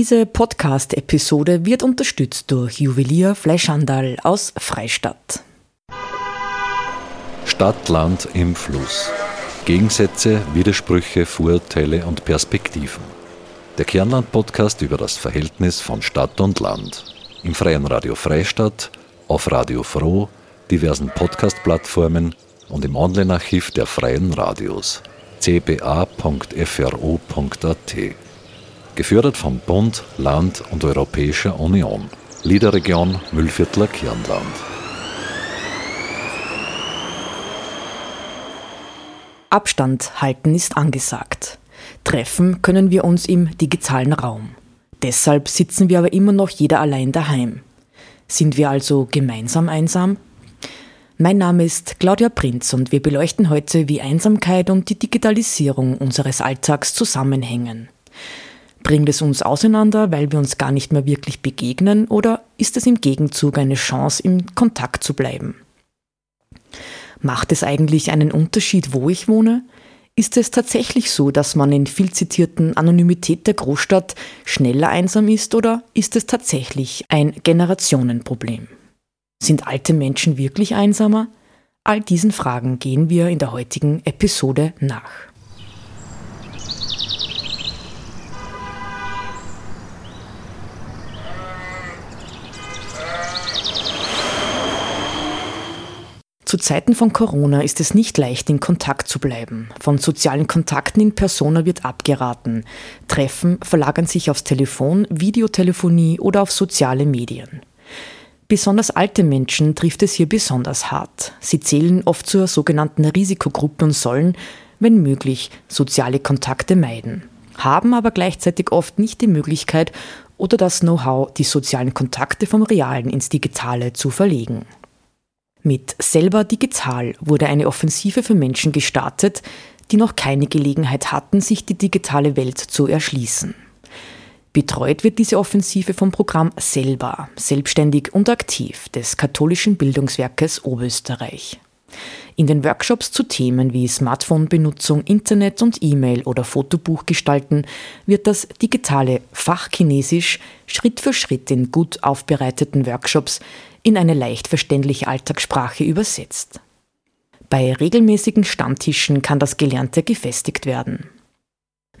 Diese Podcast-Episode wird unterstützt durch Juwelier Fleischhandel aus Freistadt. Stadt, Land im Fluss. Gegensätze, Widersprüche, Vorurteile und Perspektiven. Der Kernland-Podcast über das Verhältnis von Stadt und Land. Im Freien Radio Freistadt, auf Radio Froh, diversen Podcast-Plattformen und im Online-Archiv der Freien Radios cba.fro.at. Gefördert vom Bund, Land und Europäischer Union. Liederregion Müllviertler Kirnland. Abstand halten ist angesagt. Treffen können wir uns im digitalen Raum. Deshalb sitzen wir aber immer noch jeder allein daheim. Sind wir also gemeinsam einsam? Mein Name ist Claudia Prinz und wir beleuchten heute, wie Einsamkeit und die Digitalisierung unseres Alltags zusammenhängen. Bringt es uns auseinander, weil wir uns gar nicht mehr wirklich begegnen, oder ist es im Gegenzug eine Chance, im Kontakt zu bleiben? Macht es eigentlich einen Unterschied, wo ich wohne? Ist es tatsächlich so, dass man in viel zitierten Anonymität der Großstadt schneller einsam ist oder ist es tatsächlich ein Generationenproblem? Sind alte Menschen wirklich einsamer? All diesen Fragen gehen wir in der heutigen Episode nach. Zu Zeiten von Corona ist es nicht leicht, in Kontakt zu bleiben. Von sozialen Kontakten in Persona wird abgeraten. Treffen verlagern sich aufs Telefon, Videotelefonie oder auf soziale Medien. Besonders alte Menschen trifft es hier besonders hart. Sie zählen oft zur sogenannten Risikogruppe und sollen, wenn möglich, soziale Kontakte meiden, haben aber gleichzeitig oft nicht die Möglichkeit oder das Know-how, die sozialen Kontakte vom Realen ins Digitale zu verlegen. Mit Selber Digital wurde eine Offensive für Menschen gestartet, die noch keine Gelegenheit hatten, sich die digitale Welt zu erschließen. Betreut wird diese Offensive vom Programm Selber, selbstständig und aktiv des katholischen Bildungswerkes Oberösterreich. In den Workshops zu Themen wie Smartphone-Benutzung, Internet und E-Mail oder Fotobuch gestalten wird das digitale Fachchinesisch Schritt für Schritt in gut aufbereiteten Workshops in eine leicht verständliche Alltagssprache übersetzt. Bei regelmäßigen Stammtischen kann das Gelernte gefestigt werden.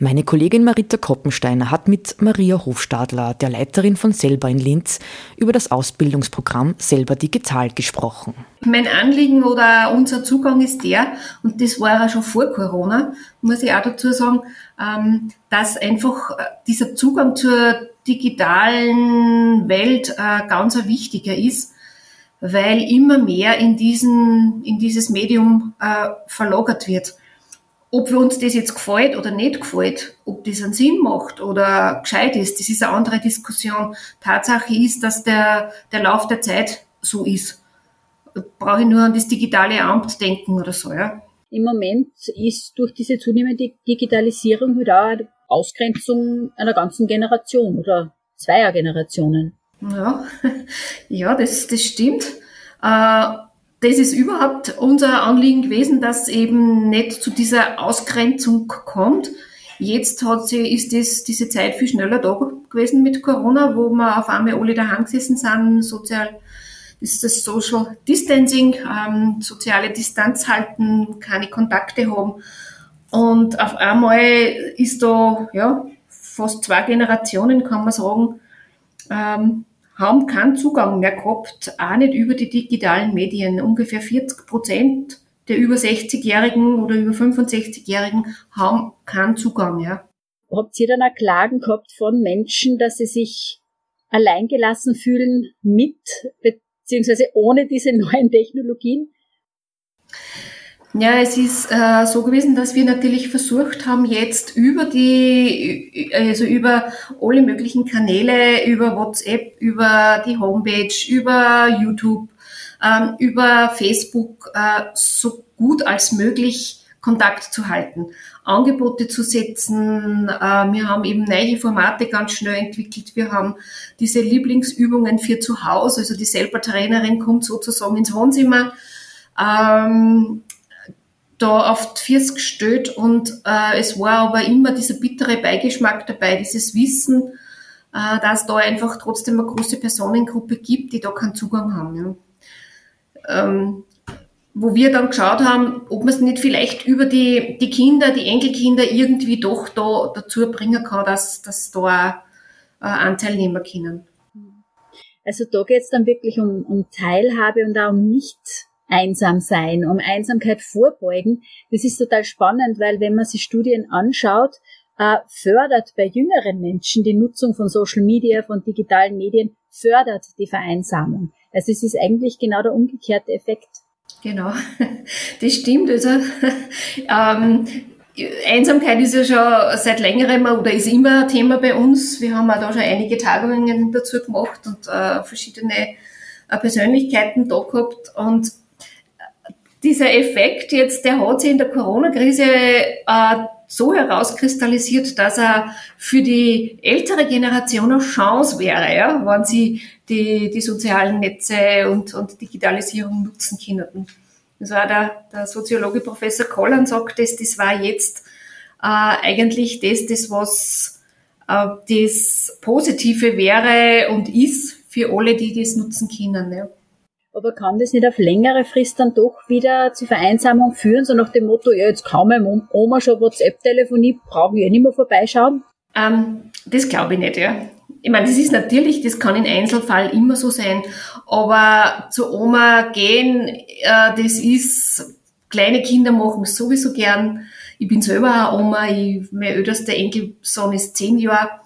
Meine Kollegin Marita Koppensteiner hat mit Maria Hofstadler, der Leiterin von Selber in Linz, über das Ausbildungsprogramm Selber Digital gesprochen. Mein Anliegen oder unser Zugang ist der, und das war ja schon vor Corona, muss ich auch dazu sagen, ähm, dass einfach äh, dieser Zugang zur digitalen Welt äh, ganz ein wichtiger ist, weil immer mehr in, diesen, in dieses Medium äh, verlagert wird. Ob wir uns das jetzt gefällt oder nicht gefällt, ob das einen Sinn macht oder gescheit ist, das ist eine andere Diskussion. Tatsache ist, dass der, der Lauf der Zeit so ist. Brauche ich nur an das digitale Amt denken oder so, ja. Im Moment ist durch diese zunehmende Digitalisierung wieder eine Ausgrenzung einer ganzen Generation oder zweier Generationen. Ja, ja das, das stimmt. Äh, das ist überhaupt unser Anliegen gewesen, dass eben nicht zu dieser Ausgrenzung kommt. Jetzt hat sie, ist das, diese Zeit viel schneller da gewesen mit Corona, wo wir auf einmal alle daheim gesessen sind, sozial, das ist das Social Distancing, ähm, soziale Distanz halten, keine Kontakte haben. Und auf einmal ist da, ja, fast zwei Generationen, kann man sagen, ähm, haben keinen Zugang mehr gehabt, auch nicht über die digitalen Medien. Ungefähr 40 Prozent der über 60-Jährigen oder über 65-Jährigen haben keinen Zugang. Ja. Habt ihr dann auch Klagen gehabt von Menschen, dass sie sich alleingelassen fühlen mit beziehungsweise ohne diese neuen Technologien? Ja, es ist äh, so gewesen, dass wir natürlich versucht haben, jetzt über die, also über alle möglichen Kanäle, über WhatsApp, über die Homepage, über YouTube, ähm, über Facebook, äh, so gut als möglich Kontakt zu halten, Angebote zu setzen. Äh, wir haben eben neue Formate ganz schnell entwickelt. Wir haben diese Lieblingsübungen für zu Hause, also die selber Trainerin kommt sozusagen ins Wohnzimmer. Ähm, da auf die Füße gestellt und äh, es war aber immer dieser bittere Beigeschmack dabei, dieses Wissen, äh, dass da einfach trotzdem eine große Personengruppe gibt, die da keinen Zugang haben. Ja. Ähm, wo wir dann geschaut haben, ob man es nicht vielleicht über die, die Kinder, die Enkelkinder irgendwie doch da dazu bringen kann, dass, dass da äh, Anteil nehmen können. Also da geht es dann wirklich um, um Teilhabe und auch um nicht einsam sein, um Einsamkeit vorbeugen. Das ist total spannend, weil wenn man sich Studien anschaut, äh, fördert bei jüngeren Menschen die Nutzung von Social Media, von digitalen Medien, fördert die Vereinsamung. Also es ist eigentlich genau der umgekehrte Effekt. Genau, das stimmt. Also ähm, Einsamkeit ist ja schon seit längerem oder ist immer ein Thema bei uns. Wir haben auch da schon einige Tagungen dazu gemacht und äh, verschiedene äh, Persönlichkeiten da gehabt. Und dieser Effekt jetzt, der hat sich in der Corona-Krise äh, so herauskristallisiert, dass er für die ältere Generation eine Chance wäre, ja, wenn sie die, die sozialen Netze und, und Digitalisierung nutzen können. Das war der, der Soziologe Professor Kollan sagt das, das war jetzt äh, eigentlich das, das was äh, das Positive wäre und ist für alle, die das nutzen können. Ja. Aber kann das nicht auf längere Frist dann doch wieder zu Vereinsamung führen, so nach dem Motto, ja, jetzt kann meine Oma schon WhatsApp-Telefonie, brauche ich ja nicht mehr vorbeischauen? Ähm, das glaube ich nicht, ja. Ich meine, das ist natürlich, das kann in Einzelfall immer so sein, aber zur Oma gehen, äh, das ist, kleine Kinder machen es sowieso gern. Ich bin selber eine Oma, ich, mein ältester Enkelsohn ist zehn Jahre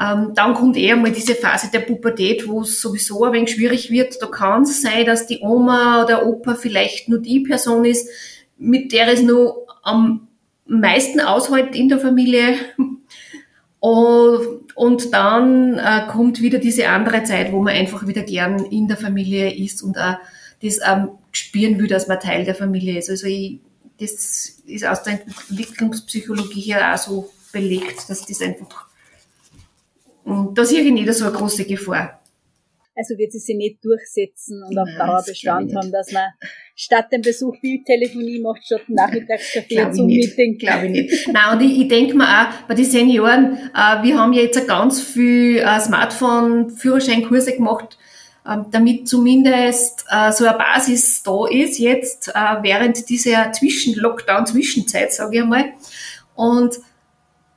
ähm, dann kommt eher mal diese Phase der Pubertät, wo es sowieso ein wenig schwierig wird. Da kann es sein, dass die Oma oder Opa vielleicht nur die Person ist, mit der es nur am meisten aushält in der Familie. Und dann äh, kommt wieder diese andere Zeit, wo man einfach wieder gern in der Familie ist und auch das ähm, spüren will, dass man Teil der Familie ist. Also ich, das ist aus der Entwicklungspsychologie her auch so belegt, dass das einfach und da sehe ich nicht so eine große Gefahr. Also wird sie sich nicht durchsetzen und auf Dauer Bestand haben, dass man statt dem Besuch Bildtelefonie macht, statt Nachmittagskaffee zum Meeting. Glaube ich nicht. Nein, und ich, ich denke mir auch, bei den Senioren, äh, wir haben ja jetzt ganz viel äh, Smartphone-Führerscheinkurse gemacht, äh, damit zumindest äh, so eine Basis da ist jetzt, äh, während dieser Zwischen-Lockdown-Zwischenzeit, sage ich einmal. Und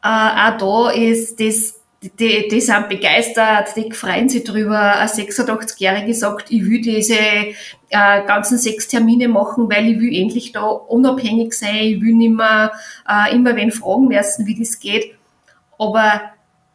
äh, auch da ist das die, die sind begeistert, die freuen sich drüber. Ein 86-Jährige sagt, ich will diese äh, ganzen sechs Termine machen, weil ich will endlich da unabhängig sein, ich will nicht mehr äh, immer wen fragen müssen, wie das geht. Aber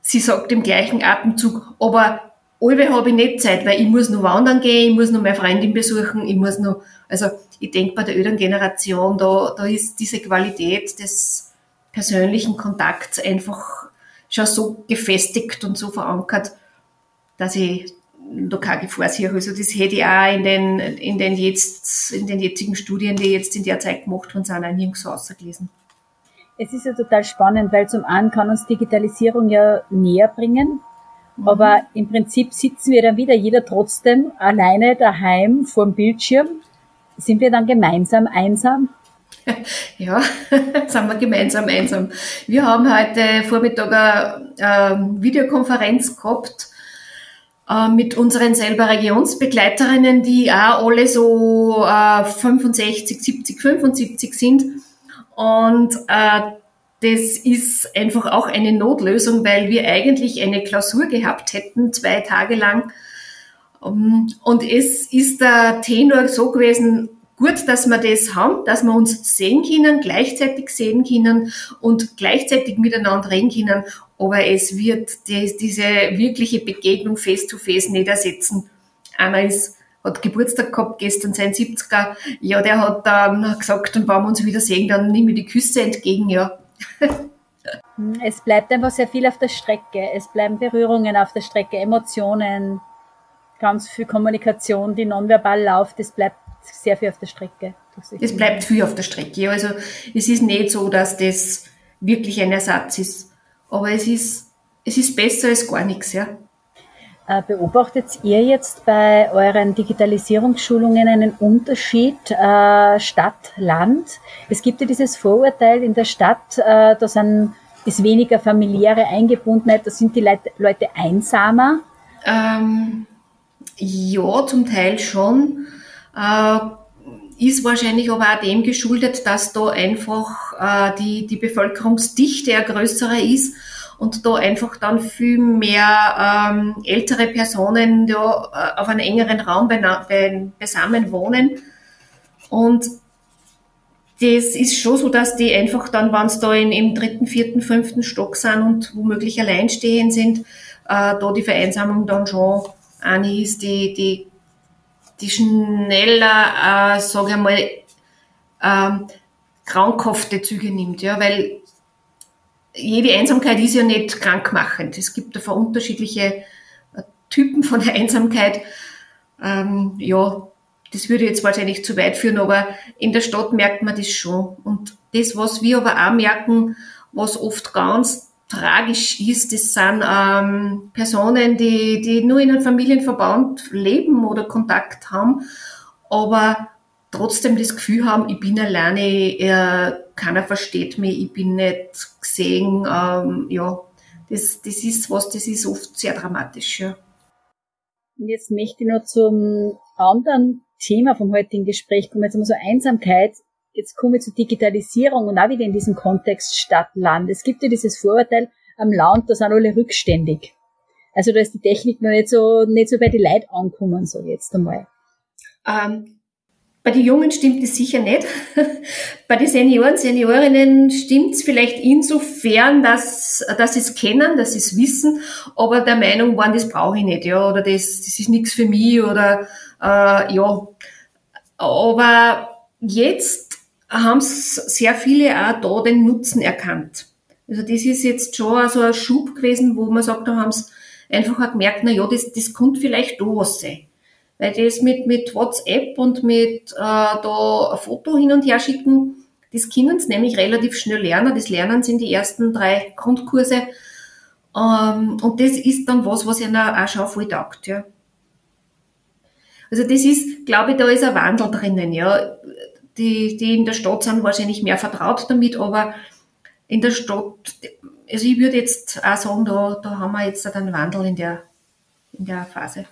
sie sagt im gleichen Atemzug, aber alle habe ich nicht Zeit, weil ich muss noch wandern gehen, ich muss noch meine Freundin besuchen, ich muss noch, also ich denke bei der älteren Generation, da, da ist diese Qualität des persönlichen Kontakts einfach schon so gefestigt und so verankert, dass ich da keine Gefahr sehe. Also das hätte ich auch in den, in den jetzt, in den jetzigen Studien, die jetzt in der Zeit gemacht wurden, sind auch nirgends so ausgelesen. Es ist ja total spannend, weil zum einen kann uns Digitalisierung ja näher bringen, mhm. aber im Prinzip sitzen wir dann wieder jeder trotzdem alleine daheim vor dem Bildschirm. Sind wir dann gemeinsam einsam? Ja, sind wir gemeinsam einsam. Wir haben heute Vormittag eine, eine Videokonferenz gehabt äh, mit unseren selber Regionsbegleiterinnen, die auch alle so äh, 65, 70, 75 sind. Und äh, das ist einfach auch eine Notlösung, weil wir eigentlich eine Klausur gehabt hätten, zwei Tage lang. Um, und es ist der Tenor so gewesen, gut, dass wir das haben, dass wir uns sehen können, gleichzeitig sehen können und gleichzeitig miteinander reden können. Aber es wird die, diese wirkliche Begegnung face to face nicht ersetzen. Einer ist, hat Geburtstag gehabt, gestern sein 70er. Ja, der hat dann gesagt, und wenn wir uns wieder sehen, dann nehme ich die Küsse entgegen, ja. es bleibt einfach sehr viel auf der Strecke. Es bleiben Berührungen auf der Strecke, Emotionen, ganz viel Kommunikation, die nonverbal läuft. Es bleibt sehr viel auf der Strecke. Es bleibt viel auf der Strecke. Also es ist nicht so, dass das wirklich ein Ersatz ist. Aber es ist, es ist besser als gar nichts, ja. Äh, beobachtet ihr jetzt bei euren Digitalisierungsschulungen einen Unterschied äh, Stadt-Land? Es gibt ja dieses Vorurteil in der Stadt, äh, da sind ist weniger familiäre Eingebundenheit, da sind die Leute, Leute einsamer? Ähm, ja, zum Teil schon. Äh, ist wahrscheinlich aber auch dem geschuldet, dass da einfach äh, die, die Bevölkerungsdichte eine größere ist und da einfach dann viel mehr ähm, ältere Personen da äh, auf einem engeren Raum beisammen wohnen. Und das ist schon so, dass die einfach dann, wenn sie da in, im dritten, vierten, fünften Stock sind und womöglich alleinstehend sind, äh, da die Vereinsamung dann schon eine ist, die, die, die schneller, äh, sage ich mal, äh, krankhafte Züge nimmt, ja, weil jede Einsamkeit ist ja nicht krankmachend. Es gibt einfach unterschiedliche äh, Typen von der Einsamkeit. Ähm, ja, das würde jetzt wahrscheinlich zu weit führen, aber in der Stadt merkt man das schon. Und das, was wir aber auch merken, was oft ganz tragisch ist, das sind ähm, Personen, die, die nur in einem Familienverband leben oder Kontakt haben, aber trotzdem das Gefühl haben, ich bin alleine, äh, keiner versteht mich, ich bin nicht gesehen. Ähm, ja, das, das ist was, das ist oft sehr dramatisch. Ja. Und jetzt möchte ich noch zum anderen Thema vom heutigen Gespräch kommen. Jetzt haben wir so Einsamkeit. Jetzt komme ich zur Digitalisierung und auch wieder in diesem Kontext Stadt-Land. Es gibt ja dieses Vorurteil am Land, da sind alle rückständig. Also da ist die Technik noch nicht so, nicht so bei die Leid ankommen, so jetzt einmal. Ähm, bei den Jungen stimmt es sicher nicht. Bei den Senioren, Seniorinnen stimmt es vielleicht insofern, dass, dass sie es kennen, dass sie es wissen, aber der Meinung waren, das brauche ich nicht, ja, oder das, das ist nichts für mich, oder äh, ja. Aber jetzt haben sehr viele auch da den Nutzen erkannt. Also das ist jetzt schon so ein Schub gewesen, wo man sagt, da haben sie einfach auch gemerkt, na ja, das, das könnte vielleicht da was sein. Weil das mit, mit WhatsApp und mit äh, da ein Foto hin und her schicken, das können sie nämlich relativ schnell lernen. Das lernen sie in die ersten drei Grundkurse. Ähm, und das ist dann was, was ihnen auch schon voll taugt, ja. Also das ist, glaube ich, da ist ein Wandel drinnen, ja. Die, die in der Stadt sind wahrscheinlich mehr vertraut damit, aber in der Stadt, also ich würde jetzt auch sagen, da, da haben wir jetzt einen Wandel in der, in der Phase.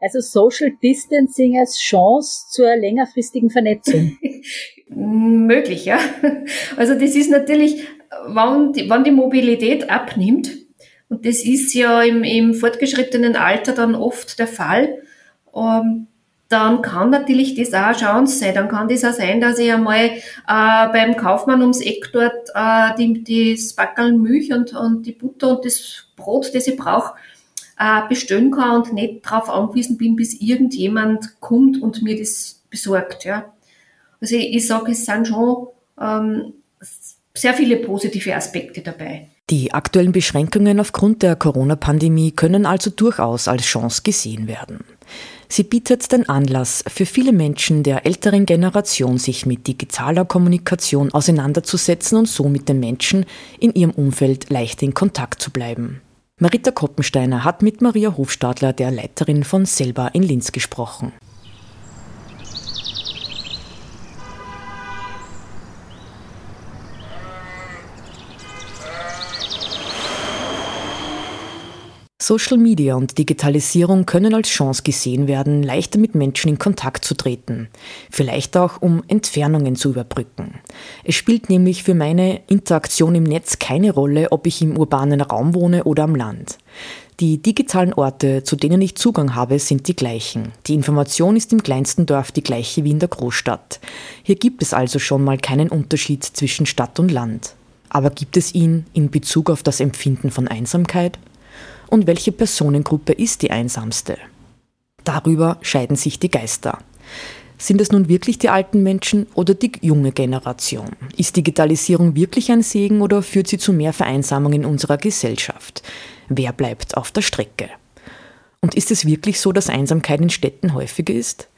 Also Social Distancing als Chance zur längerfristigen Vernetzung. Möglich, ja. Also das ist natürlich, wann die, wann die Mobilität abnimmt, und das ist ja im, im fortgeschrittenen Alter dann oft der Fall, ähm, dann kann natürlich das auch eine Chance sein. Dann kann das auch sein, dass ich einmal äh, beim Kaufmann ums Eck dort äh, die, das Backerl Milch und, und die Butter und das Brot, das ich brauche, äh, bestellen kann und nicht darauf angewiesen bin, bis irgendjemand kommt und mir das besorgt. Ja. Also ich, ich sage, es sind schon ähm, sehr viele positive Aspekte dabei. Die aktuellen Beschränkungen aufgrund der Corona-Pandemie können also durchaus als Chance gesehen werden. Sie bietet den Anlass für viele Menschen der älteren Generation, sich mit digitaler Kommunikation auseinanderzusetzen und so mit den Menschen in ihrem Umfeld leicht in Kontakt zu bleiben. Marita Koppensteiner hat mit Maria Hofstadler, der Leiterin von Selber in Linz, gesprochen. Social Media und Digitalisierung können als Chance gesehen werden, leichter mit Menschen in Kontakt zu treten. Vielleicht auch, um Entfernungen zu überbrücken. Es spielt nämlich für meine Interaktion im Netz keine Rolle, ob ich im urbanen Raum wohne oder am Land. Die digitalen Orte, zu denen ich Zugang habe, sind die gleichen. Die Information ist im kleinsten Dorf die gleiche wie in der Großstadt. Hier gibt es also schon mal keinen Unterschied zwischen Stadt und Land. Aber gibt es ihn in Bezug auf das Empfinden von Einsamkeit? Und welche Personengruppe ist die einsamste. Darüber scheiden sich die Geister. Sind es nun wirklich die alten Menschen oder die junge Generation? Ist Digitalisierung wirklich ein Segen oder führt sie zu mehr Vereinsamung in unserer Gesellschaft? Wer bleibt auf der Strecke? Und ist es wirklich so, dass Einsamkeit in Städten häufiger ist?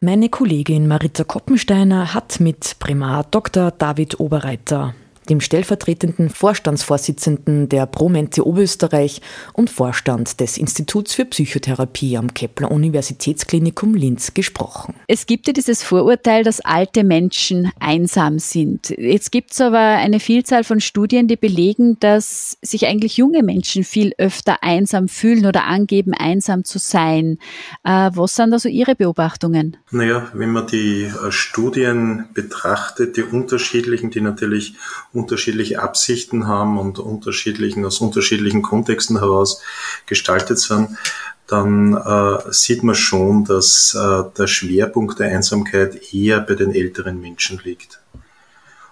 Meine Kollegin Marita Koppensteiner hat mit Primar Dr. David Oberreiter dem stellvertretenden Vorstandsvorsitzenden der Promente Oberösterreich und Vorstand des Instituts für Psychotherapie am Kepler Universitätsklinikum Linz gesprochen. Es gibt ja dieses Vorurteil, dass alte Menschen einsam sind. Jetzt gibt es aber eine Vielzahl von Studien, die belegen, dass sich eigentlich junge Menschen viel öfter einsam fühlen oder angeben, einsam zu sein. Äh, was sind also Ihre Beobachtungen? Naja, wenn man die äh, Studien betrachtet, die unterschiedlichen, die natürlich unterschiedliche Absichten haben und unterschiedlichen, aus unterschiedlichen Kontexten heraus gestaltet sind, dann äh, sieht man schon, dass äh, der Schwerpunkt der Einsamkeit eher bei den älteren Menschen liegt.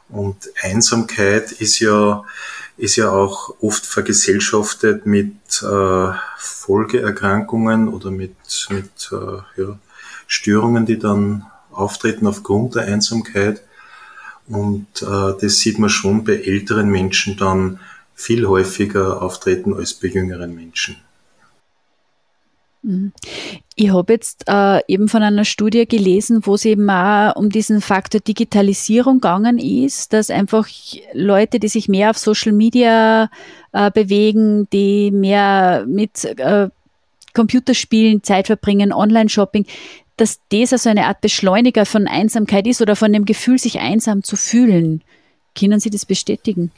Und Einsamkeit ist ja, ist ja auch oft vergesellschaftet mit äh, Folgeerkrankungen oder mit, mit äh, ja, Störungen, die dann auftreten aufgrund der Einsamkeit. Und äh, das sieht man schon bei älteren Menschen dann viel häufiger auftreten als bei jüngeren Menschen. Mhm. Ich habe jetzt äh, eben von einer Studie gelesen, wo es eben auch um diesen Faktor Digitalisierung gegangen ist, dass einfach Leute, die sich mehr auf Social Media äh, bewegen, die mehr mit äh, Computerspielen Zeit verbringen, Online-Shopping, dass das also eine Art Beschleuniger von Einsamkeit ist oder von dem Gefühl, sich einsam zu fühlen. Können Sie das bestätigen?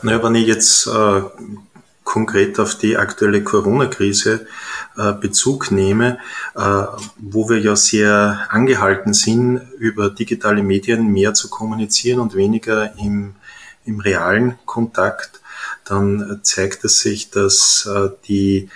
Naja, wenn ich jetzt äh, konkret auf die aktuelle Corona-Krise äh, Bezug nehme, äh, wo wir ja sehr angehalten sind, über digitale Medien mehr zu kommunizieren und weniger im, im realen Kontakt, dann zeigt es sich, dass äh, die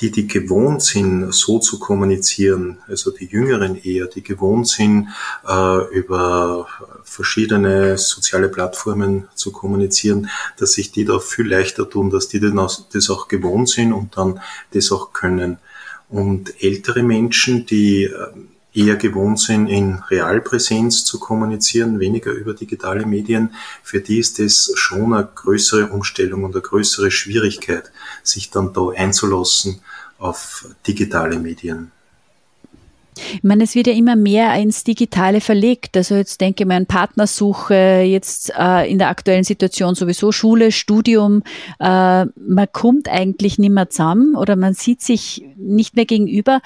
die, die gewohnt sind, so zu kommunizieren, also die Jüngeren eher, die gewohnt sind, äh, über verschiedene soziale Plattformen zu kommunizieren, dass sich die da viel leichter tun, dass die das auch gewohnt sind und dann das auch können. Und ältere Menschen, die äh, eher gewohnt sind, in Realpräsenz zu kommunizieren, weniger über digitale Medien, für die ist das schon eine größere Umstellung und eine größere Schwierigkeit, sich dann da einzulassen auf digitale Medien. Ich meine, es wird ja immer mehr ins Digitale verlegt. Also jetzt denke ich mal an Partnersuche, jetzt äh, in der aktuellen Situation sowieso Schule, Studium. Äh, man kommt eigentlich nicht mehr zusammen oder man sieht sich nicht mehr gegenüber.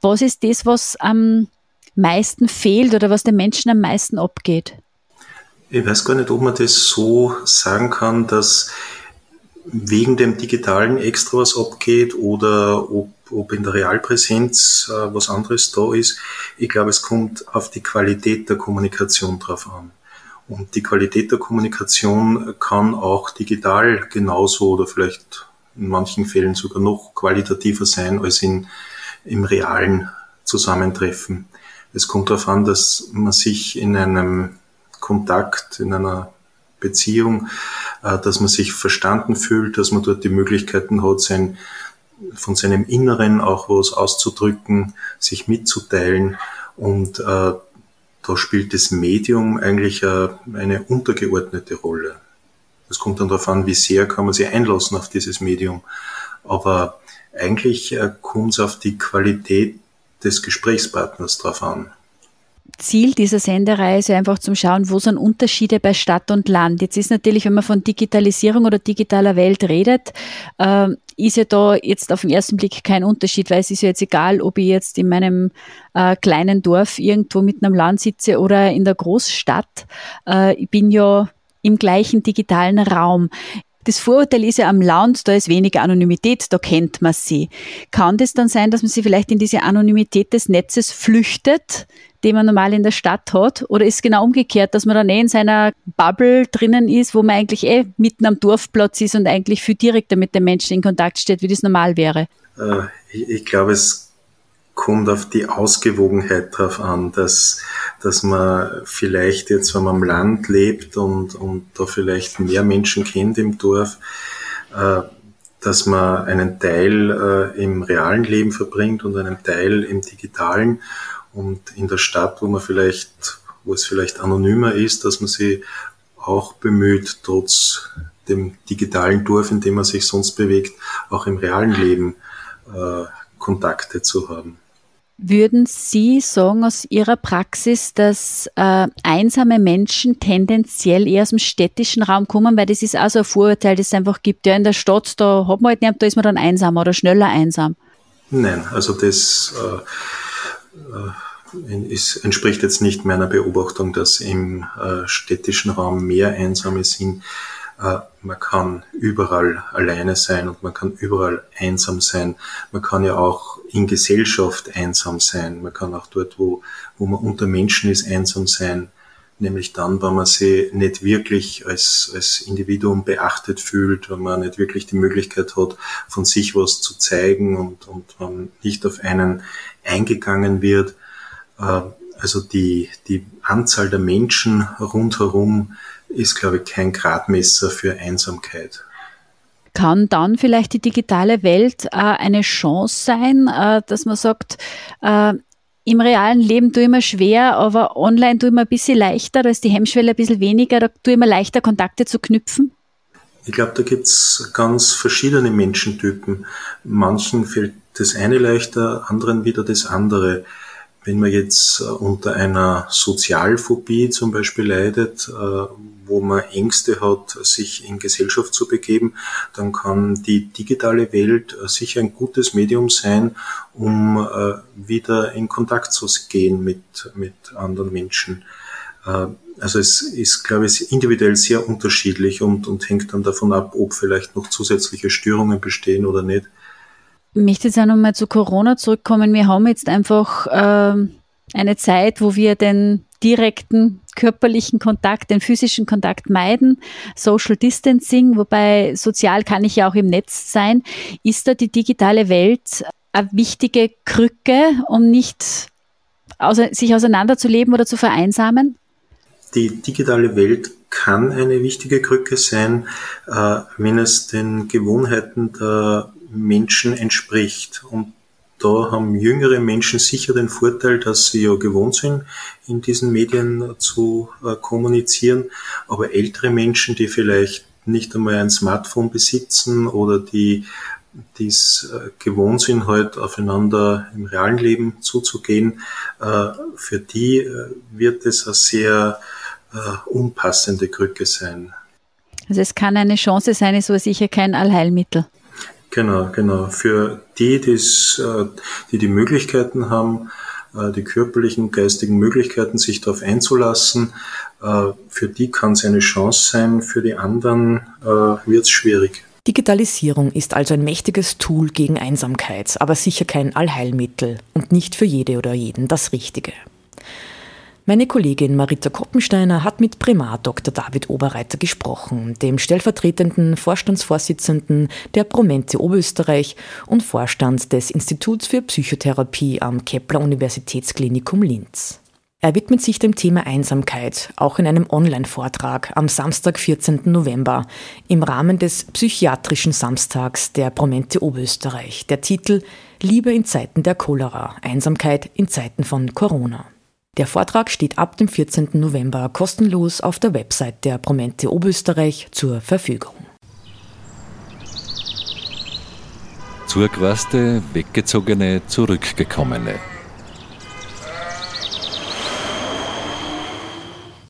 Was ist das, was am meisten fehlt oder was den Menschen am meisten abgeht? Ich weiß gar nicht, ob man das so sagen kann, dass wegen dem Digitalen extra was abgeht oder ob, ob in der Realpräsenz äh, was anderes da ist. Ich glaube, es kommt auf die Qualität der Kommunikation drauf an. Und die Qualität der Kommunikation kann auch digital genauso oder vielleicht in manchen Fällen sogar noch qualitativer sein als in, im realen Zusammentreffen. Es kommt darauf an, dass man sich in einem Kontakt, in einer Beziehung, äh, dass man sich verstanden fühlt, dass man dort die Möglichkeiten hat, sein, von seinem Inneren auch was auszudrücken, sich mitzuteilen und äh, da spielt das Medium eigentlich äh, eine untergeordnete Rolle. Es kommt dann darauf an, wie sehr kann man sich einlassen auf dieses Medium. Aber eigentlich äh, kommt es auf die Qualität des Gesprächspartners drauf an. Ziel dieser Sendereise einfach zum Schauen, wo sind Unterschiede bei Stadt und Land. Jetzt ist natürlich, wenn man von Digitalisierung oder digitaler Welt redet, äh, ist ja da jetzt auf den ersten Blick kein Unterschied, weil es ist ja jetzt egal, ob ich jetzt in meinem äh, kleinen Dorf irgendwo mitten am Land sitze oder in der Großstadt. Äh, ich bin ja im gleichen digitalen Raum. Das Vorurteil ist ja am Land, da ist weniger Anonymität, da kennt man sie. Kann das dann sein, dass man sie vielleicht in diese Anonymität des Netzes flüchtet, die man normal in der Stadt hat? Oder ist es genau umgekehrt, dass man dann eh in seiner Bubble drinnen ist, wo man eigentlich eh mitten am Dorfplatz ist und eigentlich viel direkter mit den Menschen in Kontakt steht, wie das normal wäre? Äh, ich, ich glaube, es kommt auf die Ausgewogenheit drauf an, dass, dass man vielleicht jetzt, wenn man am Land lebt und, und da vielleicht mehr Menschen kennt im Dorf, äh, dass man einen Teil äh, im realen Leben verbringt und einen Teil im digitalen und in der Stadt, wo man vielleicht, wo es vielleicht anonymer ist, dass man sich auch bemüht, trotz dem digitalen Dorf, in dem man sich sonst bewegt, auch im realen Leben äh, Kontakte zu haben. Würden Sie sagen aus Ihrer Praxis, dass äh, einsame Menschen tendenziell eher aus dem städtischen Raum kommen, weil das ist auch so ein Vorurteil, das es einfach gibt. Ja, in der Stadt, da hat man halt nicht, da ist man dann einsam oder schneller einsam. Nein, also das äh, äh, ist, entspricht jetzt nicht meiner Beobachtung, dass im äh, städtischen Raum mehr Einsame sind. Äh, man kann überall alleine sein und man kann überall einsam sein. Man kann ja auch in Gesellschaft einsam sein. Man kann auch dort, wo, wo man unter Menschen ist, einsam sein. Nämlich dann, wenn man sich nicht wirklich als, als Individuum beachtet fühlt, wenn man nicht wirklich die Möglichkeit hat, von sich was zu zeigen und, und man nicht auf einen eingegangen wird. Äh, also die, die Anzahl der Menschen rundherum ist, glaube ich, kein Gradmesser für Einsamkeit. Kann dann vielleicht die digitale Welt äh, eine Chance sein, äh, dass man sagt, äh, im realen Leben tue ich mir schwer, aber online tue ich mir ein bisschen leichter, da ist die Hemmschwelle ein bisschen weniger, da tue ich mir leichter, Kontakte zu knüpfen? Ich glaube, da gibt's ganz verschiedene Menschentypen. Manchen fällt das eine leichter, anderen wieder das andere. Wenn man jetzt äh, unter einer Sozialphobie zum Beispiel leidet, äh, wo man Ängste hat, sich in Gesellschaft zu begeben, dann kann die digitale Welt äh, sicher ein gutes Medium sein, um wieder in Kontakt zu gehen mit, mit anderen Menschen. Also es ist, glaube ich, individuell sehr unterschiedlich und, und hängt dann davon ab, ob vielleicht noch zusätzliche Störungen bestehen oder nicht. Möchte jetzt auch nochmal zu Corona zurückkommen. Wir haben jetzt einfach äh, eine Zeit, wo wir den direkten körperlichen Kontakt, den physischen Kontakt meiden, Social Distancing, wobei sozial kann ich ja auch im Netz sein. Ist da die digitale Welt eine wichtige Krücke, um nicht sich auseinanderzuleben oder zu vereinsamen? Die digitale Welt kann eine wichtige Krücke sein, äh, wenn es den Gewohnheiten der Menschen entspricht. Und da haben jüngere Menschen sicher den Vorteil, dass sie ja gewohnt sind, in diesen Medien zu äh, kommunizieren. Aber ältere Menschen, die vielleicht nicht einmal ein Smartphone besitzen oder die die es äh, gewohnt sind, halt aufeinander im realen Leben zuzugehen, äh, für die äh, wird es eine sehr äh, unpassende Krücke sein. Also es kann eine Chance sein, ist aber sicher kein Allheilmittel. Genau, genau. Für die, äh, die die Möglichkeiten haben, äh, die körperlichen, geistigen Möglichkeiten, sich darauf einzulassen, äh, für die kann es eine Chance sein, für die anderen wird es schwierig. Digitalisierung ist also ein mächtiges Tool gegen Einsamkeit, aber sicher kein Allheilmittel und nicht für jede oder jeden das Richtige. Meine Kollegin Marita Koppensteiner hat mit Primar Dr. David Oberreiter gesprochen, dem stellvertretenden Vorstandsvorsitzenden der Promente Oberösterreich und Vorstand des Instituts für Psychotherapie am Kepler Universitätsklinikum Linz. Er widmet sich dem Thema Einsamkeit, auch in einem Online-Vortrag am Samstag, 14. November, im Rahmen des Psychiatrischen Samstags der Promente Oberösterreich. Der Titel Liebe in Zeiten der Cholera, Einsamkeit in Zeiten von Corona. Der Vortrag steht ab dem 14. November kostenlos auf der Website der Promente Oberösterreich zur Verfügung. Zurückreiste, weggezogene, zurückgekommene.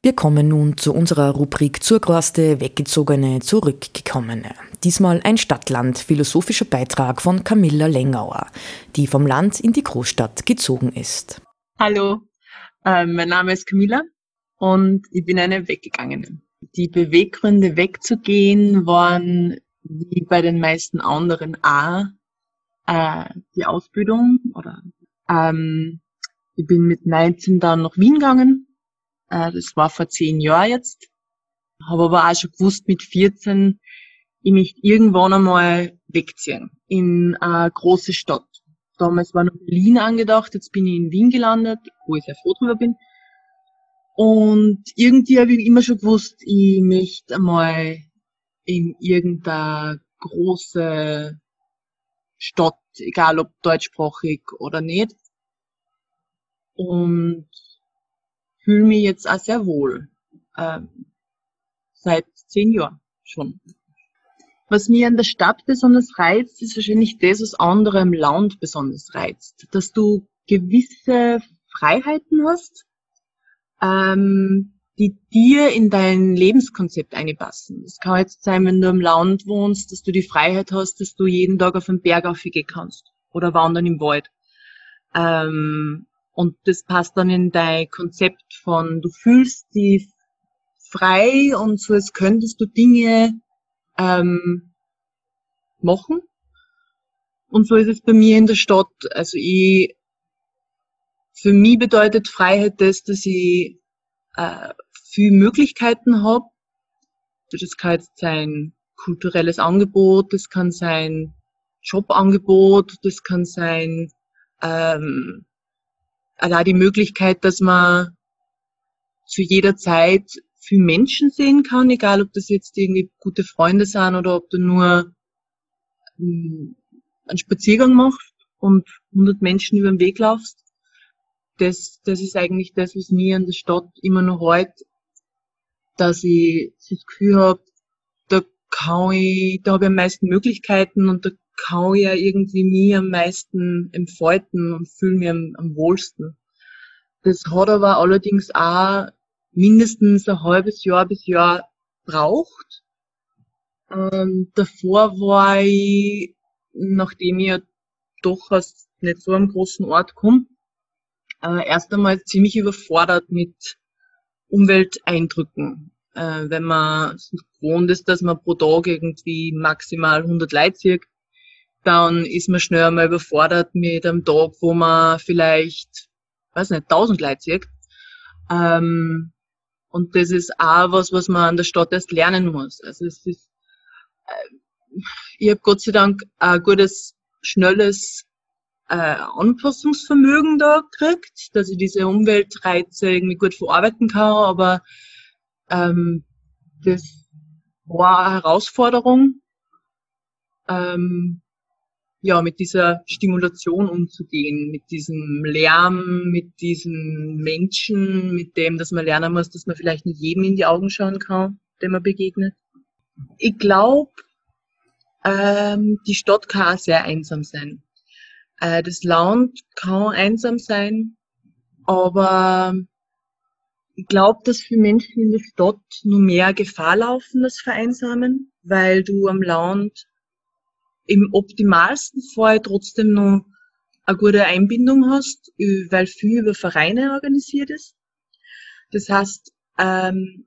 Wir kommen nun zu unserer Rubrik Zurgroste, Weggezogene, Zurückgekommene. Diesmal ein Stadtland-philosophischer Beitrag von Camilla Lengauer, die vom Land in die Großstadt gezogen ist. Hallo, ähm, mein Name ist Camilla und ich bin eine Weggegangene. Die Beweggründe wegzugehen waren wie bei den meisten anderen auch äh, die Ausbildung oder ähm, ich bin mit 19 dann nach Wien gegangen. Äh, das war vor zehn Jahren jetzt. Habe aber auch schon gewusst mit 14, ich möchte irgendwann einmal wegziehen in eine große Stadt. Damals war noch Berlin angedacht, jetzt bin ich in Wien gelandet, wo ich sehr froh drüber bin. Und irgendwie habe ich immer schon gewusst, ich möchte einmal in irgendeine große Stadt, egal ob deutschsprachig oder nicht. Und fühle mich jetzt auch sehr wohl. Ähm, seit zehn Jahren schon. Was mir an der Stadt besonders reizt, ist wahrscheinlich das, was andere im Land besonders reizt. Dass du gewisse Freiheiten hast, ähm, die dir in dein Lebenskonzept einpassen. Das kann jetzt sein, wenn du im Land wohnst, dass du die Freiheit hast, dass du jeden Tag auf den Berg aufgehen kannst oder wandern im Wald. Ähm, und das passt dann in dein Konzept von, du fühlst dich frei und so, als könntest du Dinge ähm, machen. Und so ist es bei mir in der Stadt. Also ich, für mich bedeutet Freiheit das, dass ich äh, viel Möglichkeiten habe. Das kann jetzt sein kulturelles Angebot, das kann sein Jobangebot, das kann sein ähm, allein die Möglichkeit, dass man zu jeder Zeit viel Menschen sehen kann, egal ob das jetzt irgendwie gute Freunde sind oder ob du nur ähm, einen Spaziergang machst und 100 Menschen über den Weg laufst. Das, das ist eigentlich das, was mir an der Stadt immer noch heute dass ich das Gefühl habe, da kann ich, da habe ich am meisten Möglichkeiten und da kann ich ja irgendwie mir am meisten entfalten und fühle mich am, am wohlsten. Das hat aber allerdings auch mindestens ein halbes Jahr bis Jahr braucht. Ähm, davor war ich, nachdem ich ja doch aus nicht so einem großen Ort komme, äh, erst einmal ziemlich überfordert mit Umwelteindrücken. Äh, wenn man gewohnt ist, dass man pro Tag irgendwie maximal 100 Leute sieht, dann ist man schnell einmal überfordert mit einem Tag, wo man vielleicht, weiß nicht, 1000 Leute sieht. Ähm, und das ist auch was, was man an der Stadt erst lernen muss. Also es ist, äh, ich habe Gott sei Dank ein gutes, schnelles äh, Anpassungsvermögen da kriegt, dass ich diese Umweltreize irgendwie gut verarbeiten kann, aber ähm, das war eine Herausforderung, ähm, ja, mit dieser Stimulation umzugehen, mit diesem Lärm, mit diesen Menschen, mit dem, dass man lernen muss, dass man vielleicht nicht jedem in die Augen schauen kann, dem man begegnet. Ich glaube, ähm, die Stadt kann sehr einsam sein. Äh, das Land kann einsam sein, aber ich glaube, dass für Menschen in der Stadt nur mehr Gefahr laufen, das Vereinsamen, weil du am Land im optimalsten Fall trotzdem noch eine gute Einbindung hast, weil viel über Vereine organisiert ist. Das heißt, ähm,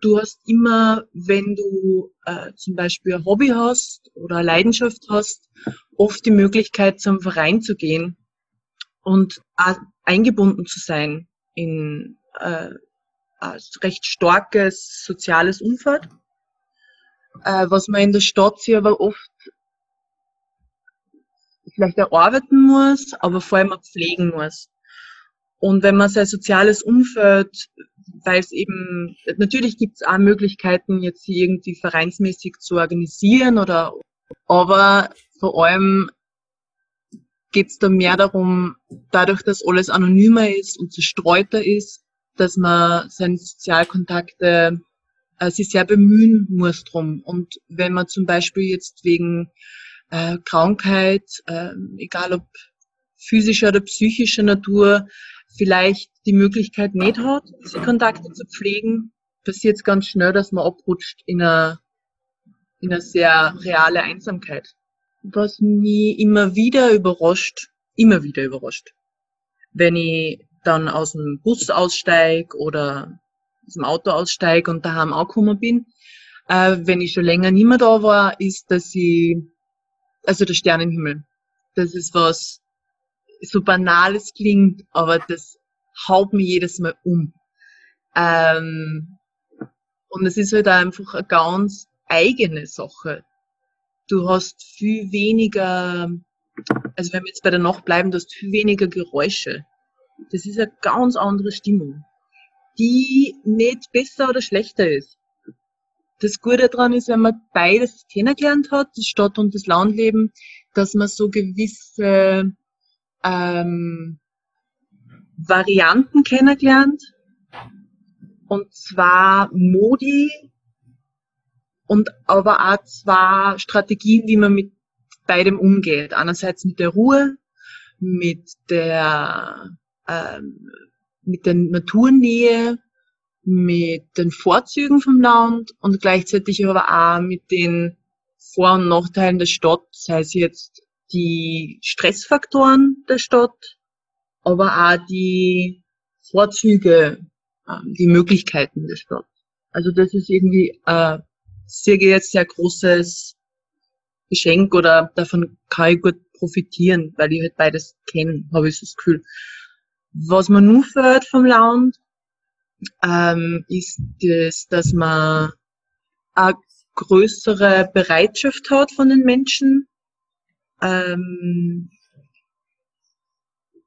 du hast immer, wenn du äh, zum Beispiel ein Hobby hast oder eine Leidenschaft hast, oft die Möglichkeit, zum Verein zu gehen und eingebunden zu sein in äh, ein recht starkes soziales Umfeld, äh, was man in der Stadt sich aber oft vielleicht erarbeiten muss, aber vor allem auch pflegen muss. Und wenn man sein soziales Umfeld, weil es eben, natürlich gibt es auch Möglichkeiten, jetzt hier irgendwie vereinsmäßig zu organisieren oder, aber vor allem geht es da mehr darum, dadurch, dass alles anonymer ist und zerstreuter ist, dass man seine Sozialkontakte äh, sich sehr bemühen muss drum. Und wenn man zum Beispiel jetzt wegen äh, Krankheit, äh, egal ob physischer oder psychischer Natur, vielleicht die Möglichkeit nicht hat, diese Kontakte zu pflegen, passiert es ganz schnell, dass man abrutscht in eine, in eine sehr reale Einsamkeit was mich immer wieder überrascht, immer wieder überrascht. Wenn ich dann aus dem Bus aussteig oder aus dem Auto aussteig und daheim angekommen bin, äh, wenn ich schon länger nicht mehr da war, ist, dass ich, also der Sternenhimmel, das ist was so banales klingt, aber das haut mich jedes Mal um. Ähm, und es ist halt einfach eine ganz eigene Sache du hast viel weniger, also wenn wir jetzt bei der Nacht bleiben, du hast viel weniger Geräusche. Das ist eine ganz andere Stimmung, die nicht besser oder schlechter ist. Das Gute daran ist, wenn man beides kennengelernt hat, das Stadt- und das Landleben, dass man so gewisse ähm, Varianten kennengelernt. Und zwar Modi, und aber auch zwei Strategien, wie man mit beidem umgeht. Einerseits mit der Ruhe, mit der, ähm, mit der Naturnähe, mit den Vorzügen vom Land und gleichzeitig aber auch mit den Vor- und Nachteilen der Stadt, sei es jetzt die Stressfaktoren der Stadt, aber auch die Vorzüge, ähm, die Möglichkeiten der Stadt. Also das ist irgendwie äh, sehr sehr großes Geschenk oder davon kann ich gut profitieren, weil ich halt beides kenne, habe ich so das Gefühl. Was man nur fällt vom Land, ähm, ist das, dass man eine größere Bereitschaft hat von den Menschen, ähm,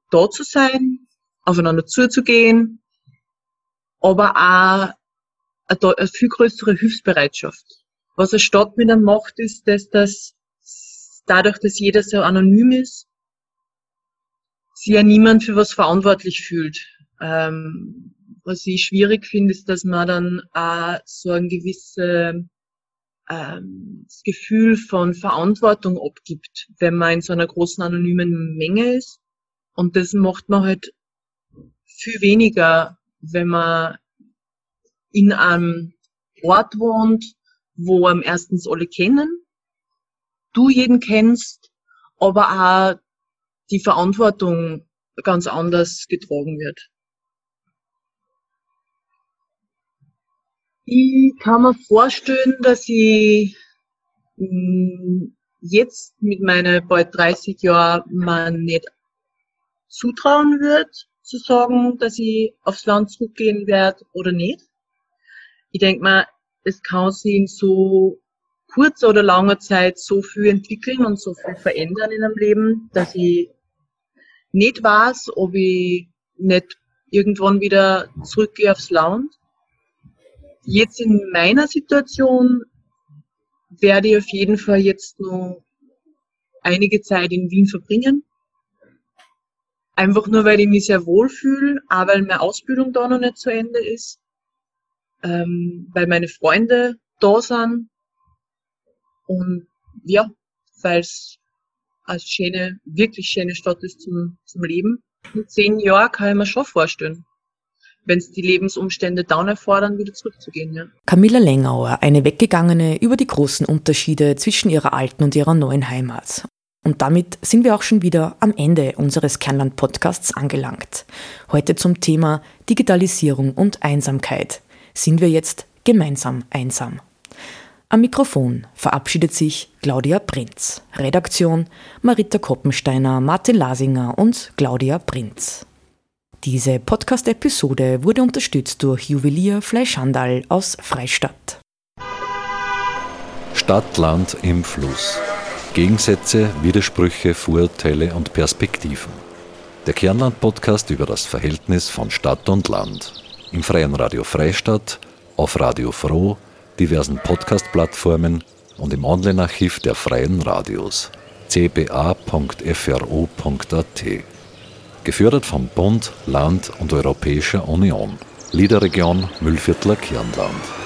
da zu sein, aufeinander zuzugehen, aber auch eine, eine viel größere Hilfsbereitschaft. Was eine Stadt mit einem macht, ist, dass das dadurch, dass jeder so anonym ist, sich ja niemand für was verantwortlich fühlt. Ähm, was ich schwierig finde, ist, dass man dann auch so ein gewisses ähm, Gefühl von Verantwortung abgibt, wenn man in so einer großen anonymen Menge ist. Und das macht man halt viel weniger, wenn man in einem Ort wohnt, wo am erstens alle kennen, du jeden kennst, aber auch die Verantwortung ganz anders getragen wird. Ich kann mir vorstellen, dass ich mm, jetzt mit meinen bald 30 Jahren man nicht zutrauen wird, zu sagen, dass ich aufs Land zurückgehen werde oder nicht. Ich denke mal, es kann sich in so kurzer oder langer Zeit so viel entwickeln und so viel verändern in einem Leben, dass ich nicht weiß, ob ich nicht irgendwann wieder zurückgehe aufs Land Jetzt in meiner Situation werde ich auf jeden Fall jetzt noch einige Zeit in Wien verbringen. Einfach nur, weil ich mich sehr wohl fühle, auch weil meine Ausbildung da noch nicht zu Ende ist, ähm, weil meine Freunde da sind und ja, weil es eine schöne, wirklich schöne Stadt ist zum, zum Leben. In zehn Jahren kann ich mir schon vorstellen, wenn es die Lebensumstände dann erfordern, wieder zurückzugehen. Ja. Camilla Lengauer, eine Weggegangene über die großen Unterschiede zwischen ihrer alten und ihrer neuen Heimat. Und damit sind wir auch schon wieder am Ende unseres Kernland-Podcasts angelangt. Heute zum Thema Digitalisierung und Einsamkeit. Sind wir jetzt gemeinsam einsam? Am Mikrofon verabschiedet sich Claudia Prinz. Redaktion Marita Koppensteiner, Martin Lasinger und Claudia Prinz. Diese Podcast-Episode wurde unterstützt durch Juwelier Fleischhandel aus Freistadt. Stadt, Land im Fluss. Gegensätze, Widersprüche, Vorurteile und Perspektiven. Der Kernland-Podcast über das Verhältnis von Stadt und Land. Im freien Radio Freistadt, auf Radio Froh, diversen Podcast-Plattformen und im Online-Archiv der freien Radios cba.fro.at. Gefördert vom Bund, Land und Europäischer Union. Liederregion Müllviertler Kirnland.